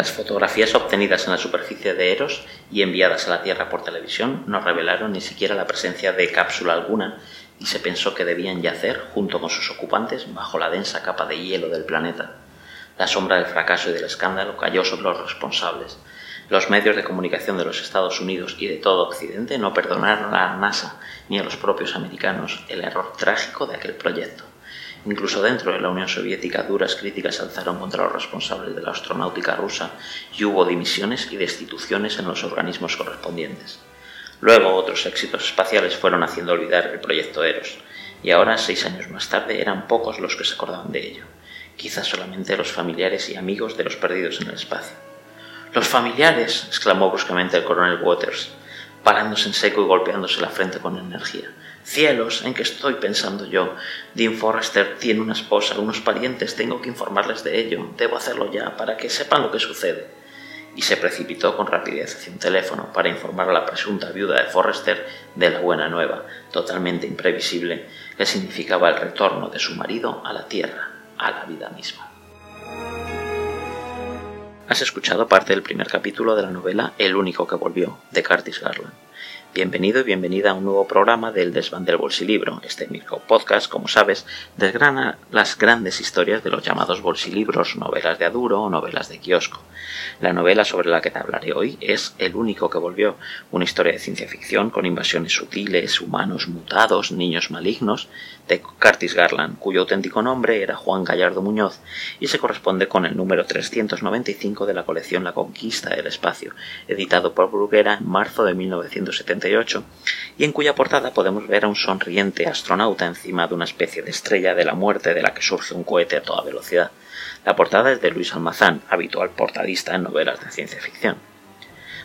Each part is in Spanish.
Las fotografías obtenidas en la superficie de Eros y enviadas a la Tierra por televisión no revelaron ni siquiera la presencia de cápsula alguna y se pensó que debían yacer, junto con sus ocupantes, bajo la densa capa de hielo del planeta. La sombra del fracaso y del escándalo cayó sobre los responsables. Los medios de comunicación de los Estados Unidos y de todo Occidente no perdonaron a la NASA ni a los propios americanos el error trágico de aquel proyecto. Incluso dentro de la Unión Soviética duras críticas se alzaron contra los responsables de la astronáutica rusa y hubo dimisiones y destituciones en los organismos correspondientes. Luego otros éxitos espaciales fueron haciendo olvidar el proyecto Eros, y ahora, seis años más tarde, eran pocos los que se acordaban de ello, quizás solamente los familiares y amigos de los perdidos en el espacio. Los familiares, exclamó bruscamente el coronel Waters, parándose en seco y golpeándose la frente con energía. Cielos, ¿en qué estoy pensando yo? Dean Forrester tiene una esposa, unos parientes, tengo que informarles de ello, debo hacerlo ya, para que sepan lo que sucede. Y se precipitó con rapidez hacia un teléfono para informar a la presunta viuda de Forrester de la buena nueva, totalmente imprevisible, que significaba el retorno de su marido a la tierra, a la vida misma. Has escuchado parte del primer capítulo de la novela El único que volvió, de Curtis Garland. Bienvenido y bienvenida a un nuevo programa del Desván del Bolsilibro. Este micro podcast, como sabes, desgrana las grandes historias de los llamados bolsilibros, novelas de aduro o novelas de kiosco. La novela sobre la que te hablaré hoy es El único que volvió, una historia de ciencia ficción con invasiones sutiles, humanos mutados, niños malignos, de Curtis Garland, cuyo auténtico nombre era Juan Gallardo Muñoz y se corresponde con el número 395 de la colección La Conquista del Espacio, editado por Bruguera en marzo de 1978 y en cuya portada podemos ver a un sonriente astronauta encima de una especie de estrella de la muerte de la que surge un cohete a toda velocidad. La portada es de Luis Almazán, habitual portadista en novelas de ciencia ficción.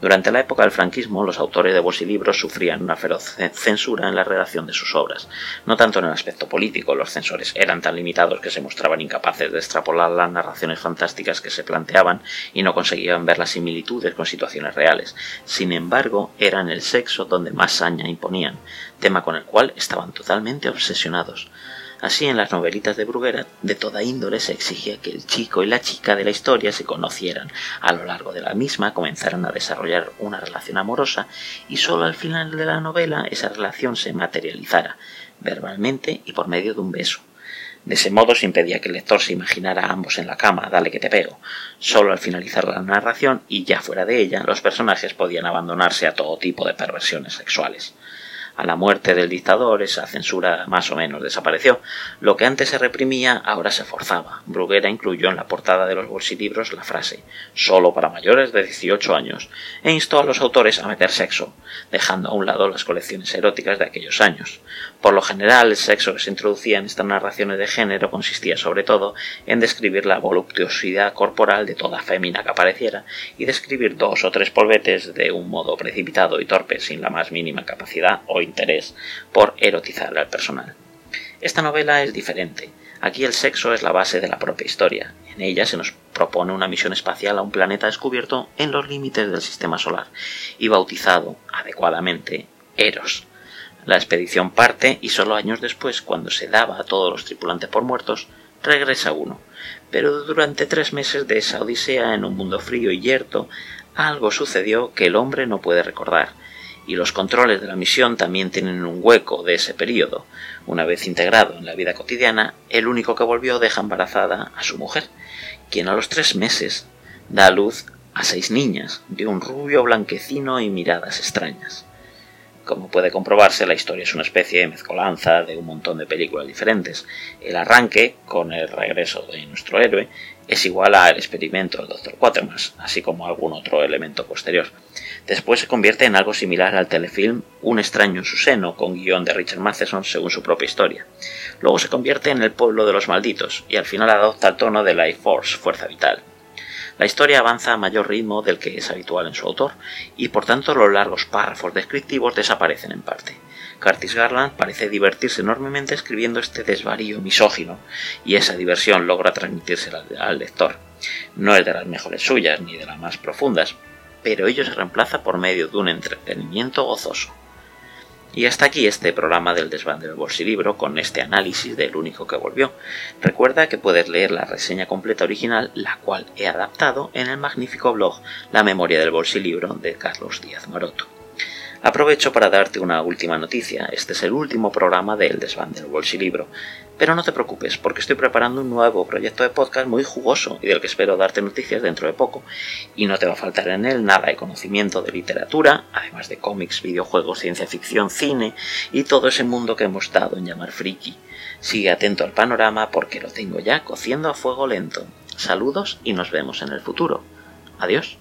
Durante la época del franquismo, los autores de bolsilibros sufrían una feroz censura en la redacción de sus obras, no tanto en el aspecto político, los censores eran tan limitados que se mostraban incapaces de extrapolar las narraciones fantásticas que se planteaban y no conseguían ver las similitudes con situaciones reales. Sin embargo, era en el sexo donde más saña imponían, tema con el cual estaban totalmente obsesionados. Así en las novelitas de Bruguera de toda índole se exigía que el chico y la chica de la historia se conocieran, a lo largo de la misma comenzaran a desarrollar una relación amorosa y solo al final de la novela esa relación se materializara, verbalmente y por medio de un beso. De ese modo se impedía que el lector se imaginara a ambos en la cama, dale que te pego. Solo al finalizar la narración, y ya fuera de ella, los personajes podían abandonarse a todo tipo de perversiones sexuales. A la muerte del dictador esa censura más o menos desapareció. Lo que antes se reprimía ahora se forzaba. Bruguera incluyó en la portada de los bolsilibros la frase solo para mayores de 18 años e instó a los autores a meter sexo, dejando a un lado las colecciones eróticas de aquellos años. Por lo general, el sexo que se introducía en estas narraciones de género consistía sobre todo en describir la voluptuosidad corporal de toda fémina que apareciera y describir dos o tres polvetes de un modo precipitado y torpe sin la más mínima capacidad o interés por erotizar al personal. Esta novela es diferente. Aquí el sexo es la base de la propia historia. En ella se nos propone una misión espacial a un planeta descubierto en los límites del sistema solar y bautizado adecuadamente Eros. La expedición parte y solo años después, cuando se daba a todos los tripulantes por muertos, regresa uno. Pero durante tres meses de esa odisea en un mundo frío y yerto, algo sucedió que el hombre no puede recordar, y los controles de la misión también tienen un hueco de ese periodo. Una vez integrado en la vida cotidiana, el único que volvió deja embarazada a su mujer, quien a los tres meses da a luz a seis niñas, de un rubio blanquecino y miradas extrañas. Como puede comprobarse, la historia es una especie de mezcolanza de un montón de películas diferentes. El arranque, con el regreso de nuestro héroe, es igual al experimento del Dr. Quatermass, así como algún otro elemento posterior. Después se convierte en algo similar al telefilm Un extraño en su seno, con guion de Richard Matheson según su propia historia. Luego se convierte en El pueblo de los malditos, y al final adopta el tono de Life Force, Fuerza Vital. La historia avanza a mayor ritmo del que es habitual en su autor, y por tanto los largos párrafos descriptivos desaparecen en parte. Curtis Garland parece divertirse enormemente escribiendo este desvarío misógino, y esa diversión logra transmitirse al lector. No es de las mejores suyas, ni de las más profundas, pero ello se reemplaza por medio de un entretenimiento gozoso. Y hasta aquí este programa del desván del bolsilibro con este análisis del único que volvió. Recuerda que puedes leer la reseña completa original, la cual he adaptado en el magnífico blog La memoria del bolsilibro de Carlos Díaz Maroto. Aprovecho para darte una última noticia. Este es el último programa del desván del bolsilibro. Pero no te preocupes, porque estoy preparando un nuevo proyecto de podcast muy jugoso y del que espero darte noticias dentro de poco. Y no te va a faltar en él nada de conocimiento de literatura, además de cómics, videojuegos, ciencia ficción, cine y todo ese mundo que hemos dado en llamar friki. Sigue atento al panorama porque lo tengo ya cociendo a fuego lento. Saludos y nos vemos en el futuro. Adiós.